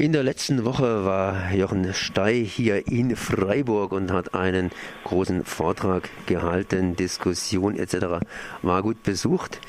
In der letzten Woche war Jochen Stey hier in Freiburg und hat einen großen Vortrag gehalten, Diskussion etc. War gut besucht.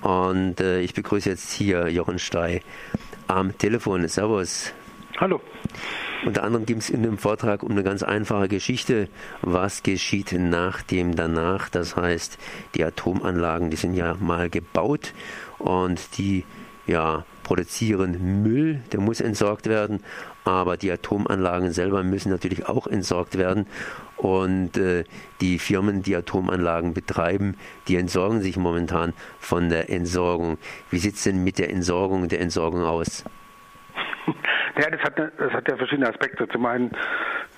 Und äh, ich begrüße jetzt hier Jochen Stey am Telefon. Servus. Hallo. Unter anderem ging es in dem Vortrag um eine ganz einfache Geschichte. Was geschieht nach dem danach? Das heißt, die Atomanlagen, die sind ja mal gebaut und die ja, produzieren Müll, der muss entsorgt werden, aber die Atomanlagen selber müssen natürlich auch entsorgt werden. Und äh, die Firmen, die Atomanlagen betreiben, die entsorgen sich momentan von der Entsorgung. Wie sieht es denn mit der Entsorgung der Entsorgung aus? Ja, das hat, das hat ja verschiedene Aspekte. Zum einen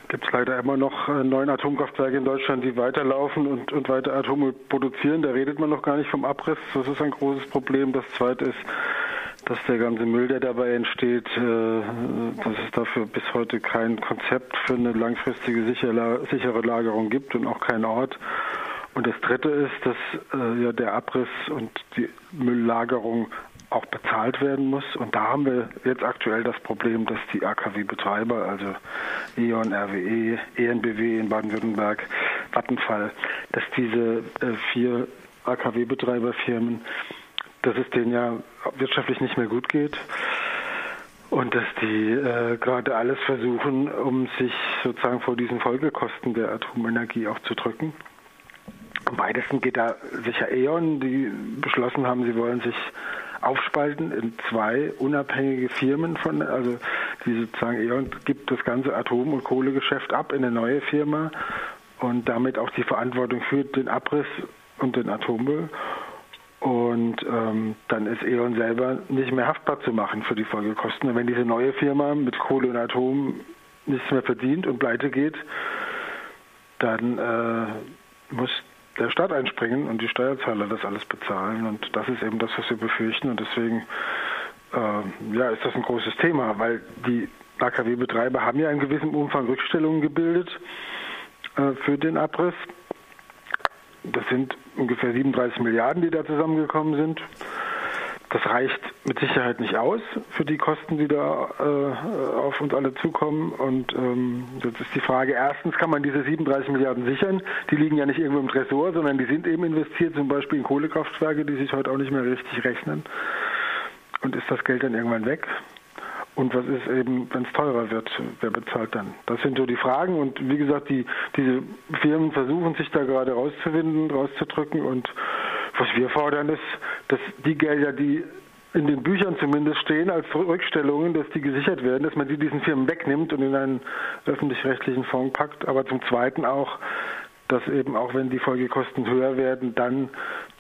gibt es leider immer noch äh, neun Atomkraftwerke in Deutschland, die weiterlaufen und, und weiter Atome produzieren. Da redet man noch gar nicht vom Abriss. Das ist ein großes Problem. Das zweite ist, dass der ganze Müll, der dabei entsteht, äh, dass es dafür bis heute kein Konzept für eine langfristige sichere Lagerung gibt und auch keinen Ort. Und das Dritte ist, dass äh, ja der Abriss und die Mülllagerung auch bezahlt werden muss. Und da haben wir jetzt aktuell das Problem, dass die AKW-Betreiber, also E.ON, RWE, ENBW in Baden-Württemberg, Vattenfall, dass diese äh, vier AKW-Betreiberfirmen dass es denen ja wirtschaftlich nicht mehr gut geht und dass die äh, gerade alles versuchen, um sich sozusagen vor diesen Folgekosten der Atomenergie auch zu drücken. Am weitesten geht da sicher E.ON, die beschlossen haben, sie wollen sich aufspalten in zwei unabhängige Firmen von, also die sozusagen E.ON gibt das ganze Atom- und Kohlegeschäft ab in eine neue Firma und damit auch die Verantwortung für den Abriss und den Atommüll. Und ähm, dann ist E.ON selber nicht mehr haftbar zu machen für die Folgekosten. Und wenn diese neue Firma mit Kohle und Atom nichts mehr verdient und pleite geht, dann äh, muss der Staat einspringen und die Steuerzahler das alles bezahlen. Und das ist eben das, was wir befürchten. Und deswegen äh, ja, ist das ein großes Thema, weil die AKW-Betreiber haben ja in gewissem Umfang Rückstellungen gebildet äh, für den Abriss. Das sind ungefähr 37 Milliarden, die da zusammengekommen sind. Das reicht mit Sicherheit nicht aus für die Kosten, die da äh, auf uns alle zukommen. Und ähm, ist die Frage, erstens kann man diese 37 Milliarden sichern. Die liegen ja nicht irgendwo im Tresor, sondern die sind eben investiert, zum Beispiel in Kohlekraftwerke, die sich heute auch nicht mehr richtig rechnen. Und ist das Geld dann irgendwann weg? Und was ist eben, wenn es teurer wird, wer bezahlt dann? Das sind so die Fragen. Und wie gesagt, die, diese Firmen versuchen sich da gerade rauszuwinden, rauszudrücken. Und was wir fordern ist, dass die Gelder, die in den Büchern zumindest stehen als Rückstellungen, dass die gesichert werden, dass man die diesen Firmen wegnimmt und in einen öffentlich-rechtlichen Fonds packt. Aber zum Zweiten auch, dass eben auch wenn die Folgekosten höher werden, dann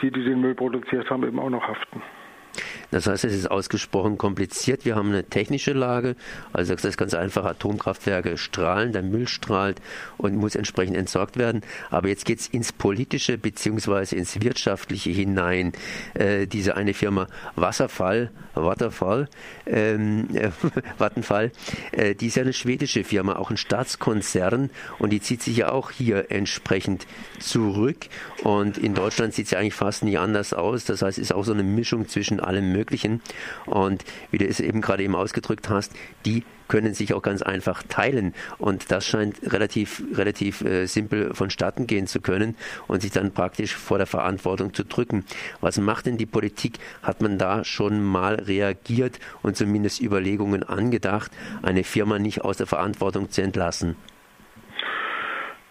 die, die den Müll produziert haben, eben auch noch haften. Das heißt, es ist ausgesprochen kompliziert. Wir haben eine technische Lage, also das ist ganz einfach, Atomkraftwerke strahlen, der Müll strahlt und muss entsprechend entsorgt werden. Aber jetzt geht es ins Politische beziehungsweise ins Wirtschaftliche hinein. Äh, diese eine Firma Wasserfall, Waterfall, ähm, äh, Vattenfall, äh, die ist ja eine schwedische Firma, auch ein Staatskonzern und die zieht sich ja auch hier entsprechend zurück. Und in Deutschland sieht es ja eigentlich fast nie anders aus. Das heißt, es ist auch so eine Mischung zwischen allem Möglichen. Und wie du es eben gerade eben ausgedrückt hast, die können sich auch ganz einfach teilen. Und das scheint relativ, relativ äh, simpel vonstatten gehen zu können und sich dann praktisch vor der Verantwortung zu drücken. Was macht denn die Politik? Hat man da schon mal reagiert und zumindest Überlegungen angedacht, eine Firma nicht aus der Verantwortung zu entlassen?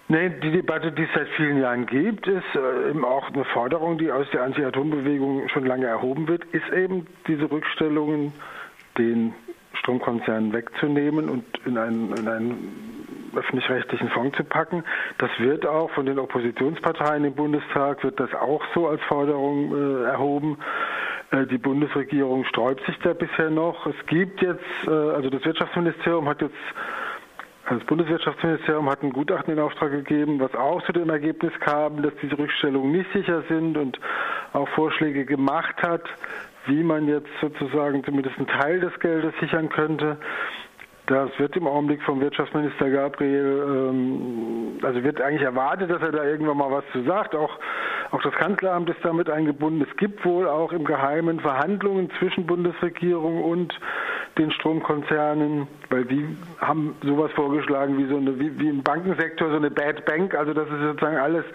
Nee, die Debatte, die es seit vielen Jahren gibt, ist äh, eben auch eine Forderung, die aus der Anti-Atom-Bewegung schon lange erhoben wird, ist eben diese Rückstellungen den Stromkonzernen wegzunehmen und in einen, in einen öffentlich-rechtlichen Fonds zu packen. Das wird auch von den Oppositionsparteien im Bundestag, wird das auch so als Forderung äh, erhoben. Äh, die Bundesregierung sträubt sich da bisher noch. Es gibt jetzt, äh, also das Wirtschaftsministerium hat jetzt das Bundeswirtschaftsministerium hat ein Gutachten in Auftrag gegeben, was auch zu dem Ergebnis kam, dass diese Rückstellungen nicht sicher sind und auch Vorschläge gemacht hat, wie man jetzt sozusagen zumindest einen Teil des Geldes sichern könnte. Das wird im Augenblick vom Wirtschaftsminister Gabriel, ähm, also wird eigentlich erwartet, dass er da irgendwann mal was zu sagt. Auch, auch das Kanzleramt ist damit eingebunden. Es gibt wohl auch im Geheimen Verhandlungen zwischen Bundesregierung und den Stromkonzernen, weil die haben sowas vorgeschlagen wie so eine, wie, wie im Bankensektor so eine Bad Bank, also das ist sozusagen alles,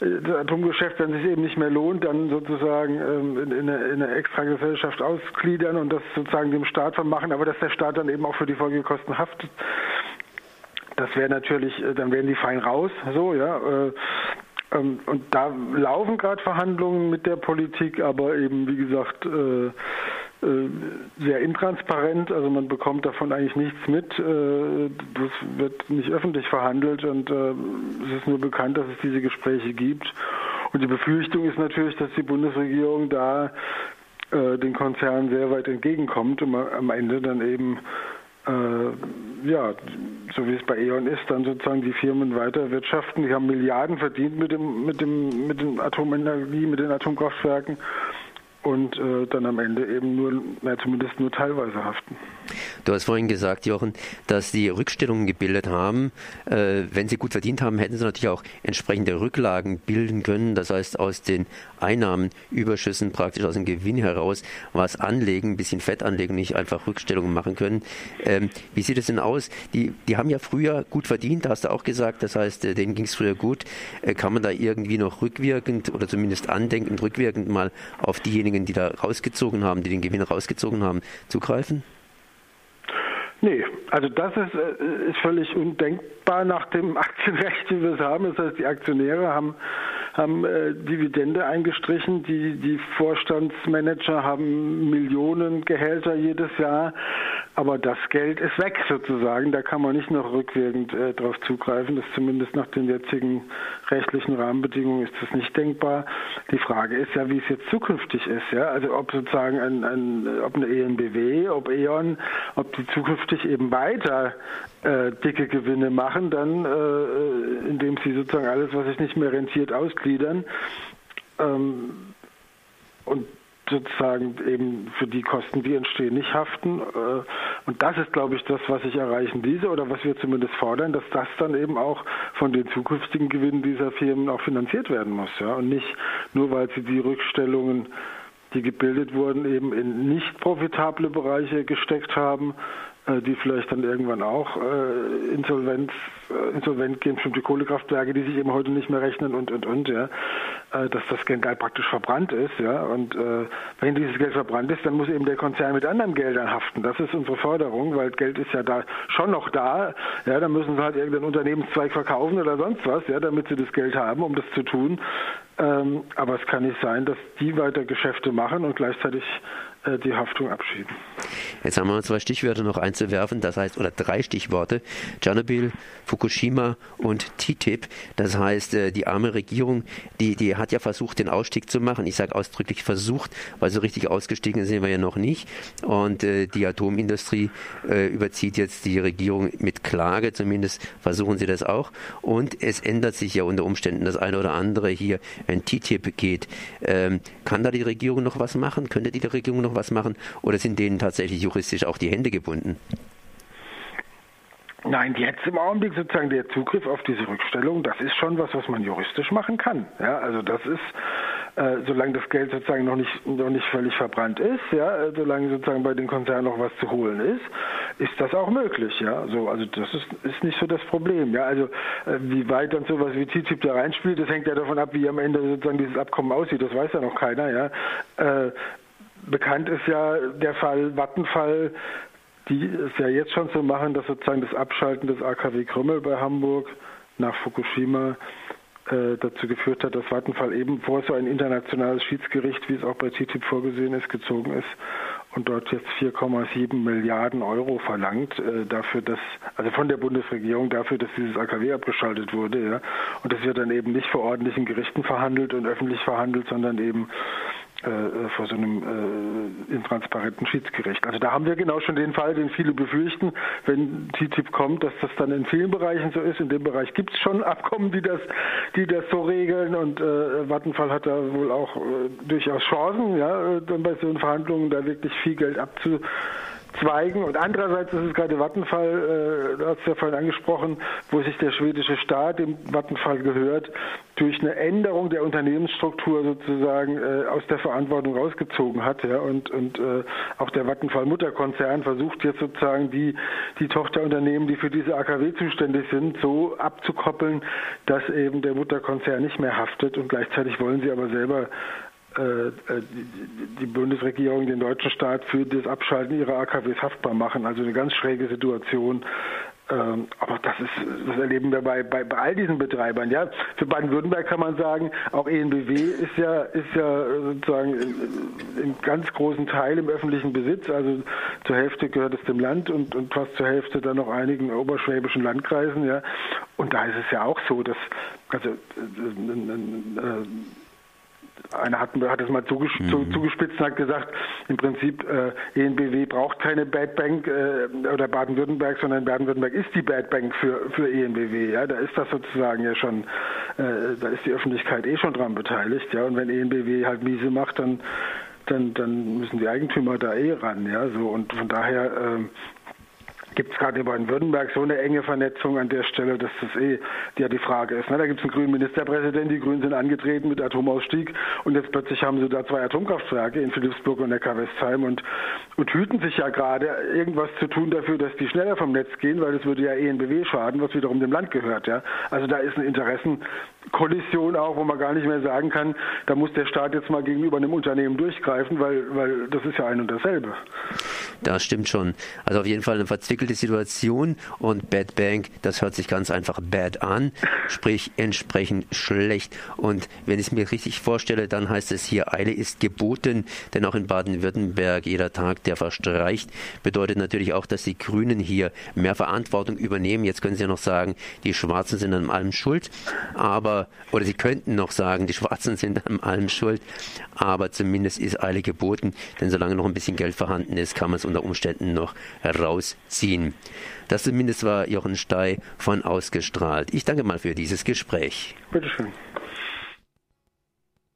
äh, das Atomgeschäft, wenn es sich eben nicht mehr lohnt, dann sozusagen ähm, in, in, eine, in eine extra Gesellschaft ausgliedern und das sozusagen dem Staat vermachen, aber dass der Staat dann eben auch für die Folgekosten haftet. Das wäre natürlich, äh, dann wären die fein raus, so, ja. Äh, ähm, und da laufen gerade Verhandlungen mit der Politik, aber eben, wie gesagt, äh, sehr intransparent, also man bekommt davon eigentlich nichts mit. Das wird nicht öffentlich verhandelt und es ist nur bekannt, dass es diese Gespräche gibt. Und die Befürchtung ist natürlich, dass die Bundesregierung da den Konzernen sehr weit entgegenkommt und am Ende dann eben äh, ja, so wie es bei E.ON ist, dann sozusagen die Firmen weiter wirtschaften. Die haben Milliarden verdient mit dem, mit dem, mit den Atomenergie, mit den Atomkraftwerken und äh, dann am Ende eben nur, na, zumindest nur teilweise haften. Du hast vorhin gesagt, Jochen, dass die Rückstellungen gebildet haben. Äh, wenn sie gut verdient haben, hätten sie natürlich auch entsprechende Rücklagen bilden können. Das heißt, aus den Einnahmenüberschüssen, praktisch aus dem Gewinn heraus, was anlegen, ein bisschen Fett anlegen, nicht einfach Rückstellungen machen können. Ähm, wie sieht es denn aus? Die, die haben ja früher gut verdient, hast du auch gesagt. Das heißt, äh, denen ging es früher gut. Äh, kann man da irgendwie noch rückwirkend oder zumindest andenkend rückwirkend mal auf diejenigen, die da rausgezogen haben, die den Gewinn rausgezogen haben, zugreifen? Nee, also das ist, äh, ist völlig undenkbar nach dem Aktienrecht, wie wir es haben. Das heißt, die Aktionäre haben haben äh, Dividende eingestrichen. Die, die Vorstandsmanager haben Millionen Gehälter jedes Jahr. Aber das Geld ist weg sozusagen. Da kann man nicht noch rückwirkend äh, darauf zugreifen. Das zumindest nach den jetzigen rechtlichen Rahmenbedingungen ist das nicht denkbar. Die Frage ist ja, wie es jetzt zukünftig ist. Ja? Also ob sozusagen ein, ein, ob eine ENBW, ob E.ON, ob die zukünftig eben weiter äh, dicke Gewinne machen, dann äh, indem sie sozusagen alles, was sich nicht mehr rentiert, ausgliedern. Ähm, und sozusagen eben für die Kosten, die entstehen, nicht haften. Äh, und das ist, glaube ich, das, was ich erreichen diese oder was wir zumindest fordern, dass das dann eben auch von den zukünftigen Gewinnen dieser Firmen auch finanziert werden muss. Ja? Und nicht nur, weil sie die Rückstellungen, die gebildet wurden, eben in nicht profitable Bereiche gesteckt haben, äh, die vielleicht dann irgendwann auch äh, Insolvenz, äh, insolvent gehen, bestimmte Kohlekraftwerke, die sich eben heute nicht mehr rechnen und und und, ja, äh, dass das Geld praktisch verbrannt ist, ja. Und äh, wenn dieses Geld verbrannt ist, dann muss eben der Konzern mit anderen Geldern haften. Das ist unsere Forderung, weil Geld ist ja da schon noch da, ja, dann müssen sie halt irgendeinen Unternehmenszweig verkaufen oder sonst was, ja, damit sie das Geld haben, um das zu tun. Ähm, aber es kann nicht sein, dass die weiter Geschäfte machen und gleichzeitig äh, die Haftung abschieben. Jetzt haben wir zwei Stichwörter noch einzuwerfen, das heißt, oder drei Stichworte, Tschernobyl, Fukushima und TTIP. Das heißt, äh, die arme Regierung, die, die hat ja versucht, den Ausstieg zu machen. Ich sage ausdrücklich versucht, weil so richtig ausgestiegen sind wir ja noch nicht. Und äh, die Atomindustrie äh, überzieht jetzt die Regierung mit Klage, zumindest versuchen sie das auch. Und es ändert sich ja unter Umständen das eine oder andere hier, wenn TTIP geht. Ähm, kann da die Regierung noch was machen? Könnte die Regierung noch was machen? Oder sind denen tatsächlich juristisch auch die Hände gebunden? Nein, jetzt im Augenblick sozusagen der Zugriff auf diese Rückstellung, das ist schon was, was man juristisch machen kann. Ja, also das ist, äh, solange das Geld sozusagen noch nicht noch nicht völlig verbrannt ist, ja, äh, solange sozusagen bei den Konzernen noch was zu holen ist, ist das auch möglich. Ja, so also das ist ist nicht so das Problem. Ja, also äh, wie weit dann sowas wie TTIP da reinspielt, das hängt ja davon ab, wie am Ende sozusagen dieses Abkommen aussieht. Das weiß ja noch keiner. Ja, äh, bekannt ist ja der Fall Vattenfall, die es ja jetzt schon so machen, dass sozusagen das Abschalten des AKW Krümmel bei Hamburg nach Fukushima äh, dazu geführt hat, dass Vattenfall eben vor so ein internationales Schiedsgericht, wie es auch bei TTIP vorgesehen ist, gezogen ist und dort jetzt 4,7 Milliarden Euro verlangt äh, dafür, dass also von der Bundesregierung dafür, dass dieses AKW abgeschaltet wurde, ja. Und das wird dann eben nicht vor ordentlichen Gerichten verhandelt und öffentlich verhandelt, sondern eben vor so einem äh, intransparenten Schiedsgericht. Also da haben wir genau schon den Fall, den viele befürchten, wenn TTIP kommt, dass das dann in vielen Bereichen so ist. In dem Bereich gibt es schon Abkommen, die das, die das so regeln und äh, Vattenfall hat da wohl auch äh, durchaus Chancen, ja, dann bei so Verhandlungen da wirklich viel Geld abzu Zweigen und andererseits ist es gerade Vattenfall, äh, du hast ja vorhin angesprochen, wo sich der schwedische Staat, dem Vattenfall gehört, durch eine Änderung der Unternehmensstruktur sozusagen äh, aus der Verantwortung rausgezogen hat. Ja, und und äh, auch der Vattenfall-Mutterkonzern versucht jetzt sozusagen die, die Tochterunternehmen, die für diese AKW zuständig sind, so abzukoppeln, dass eben der Mutterkonzern nicht mehr haftet. Und gleichzeitig wollen sie aber selber die Bundesregierung den deutschen Staat für das Abschalten ihrer AKWs haftbar machen. Also eine ganz schräge Situation. Ähm, aber das ist, das erleben wir bei, bei, bei all diesen Betreibern. Ja, für Baden-Württemberg kann man sagen, auch ENBW ist ja, ist ja sozusagen im ganz großen Teil im öffentlichen Besitz. Also zur Hälfte gehört es dem Land und, und fast zur Hälfte dann noch einigen oberschwäbischen Landkreisen. Ja, und da ist es ja auch so, dass also äh, äh, einer hat, hat es mal zuges mhm. zugespitzt und hat gesagt, im Prinzip äh, ENBW braucht keine Bad Bank äh, oder Baden-Württemberg, sondern Baden-Württemberg ist die Bad Bank für, für ENBW. Ja? Da ist das sozusagen ja schon, äh, da ist die Öffentlichkeit eh schon dran beteiligt. Ja? Und wenn ENBW halt miese macht, dann dann, dann müssen die Eigentümer da eh ran, ja, so und von daher äh, gibt es gerade in Baden-Württemberg so eine enge Vernetzung an der Stelle, dass das eh ja die Frage ist. Ne? Da gibt es einen grünen Ministerpräsidenten, die Grünen sind angetreten mit Atomausstieg und jetzt plötzlich haben sie da zwei Atomkraftwerke in Philipsburg und Neckar-Westheim und, und hüten sich ja gerade, irgendwas zu tun dafür, dass die schneller vom Netz gehen, weil das würde ja ENBW schaden, was wiederum dem Land gehört. Ja? Also da ist eine Interessenkollision auch, wo man gar nicht mehr sagen kann, da muss der Staat jetzt mal gegenüber einem Unternehmen durchgreifen, weil, weil das ist ja ein und dasselbe. Das stimmt schon. Also auf jeden Fall eine verzwickelte Situation und Bad Bank, das hört sich ganz einfach bad an, sprich entsprechend schlecht. Und wenn ich es mir richtig vorstelle, dann heißt es hier, Eile ist geboten, denn auch in Baden-Württemberg jeder Tag, der verstreicht, bedeutet natürlich auch, dass die Grünen hier mehr Verantwortung übernehmen. Jetzt können Sie ja noch sagen, die Schwarzen sind an allem schuld, aber, oder Sie könnten noch sagen, die Schwarzen sind an allem schuld, aber zumindest ist Eile geboten, denn solange noch ein bisschen Geld vorhanden ist, kann man es unter Umständen noch herausziehen. Das zumindest war Jochen Stey von ausgestrahlt. Ich danke mal für dieses Gespräch. Bitteschön.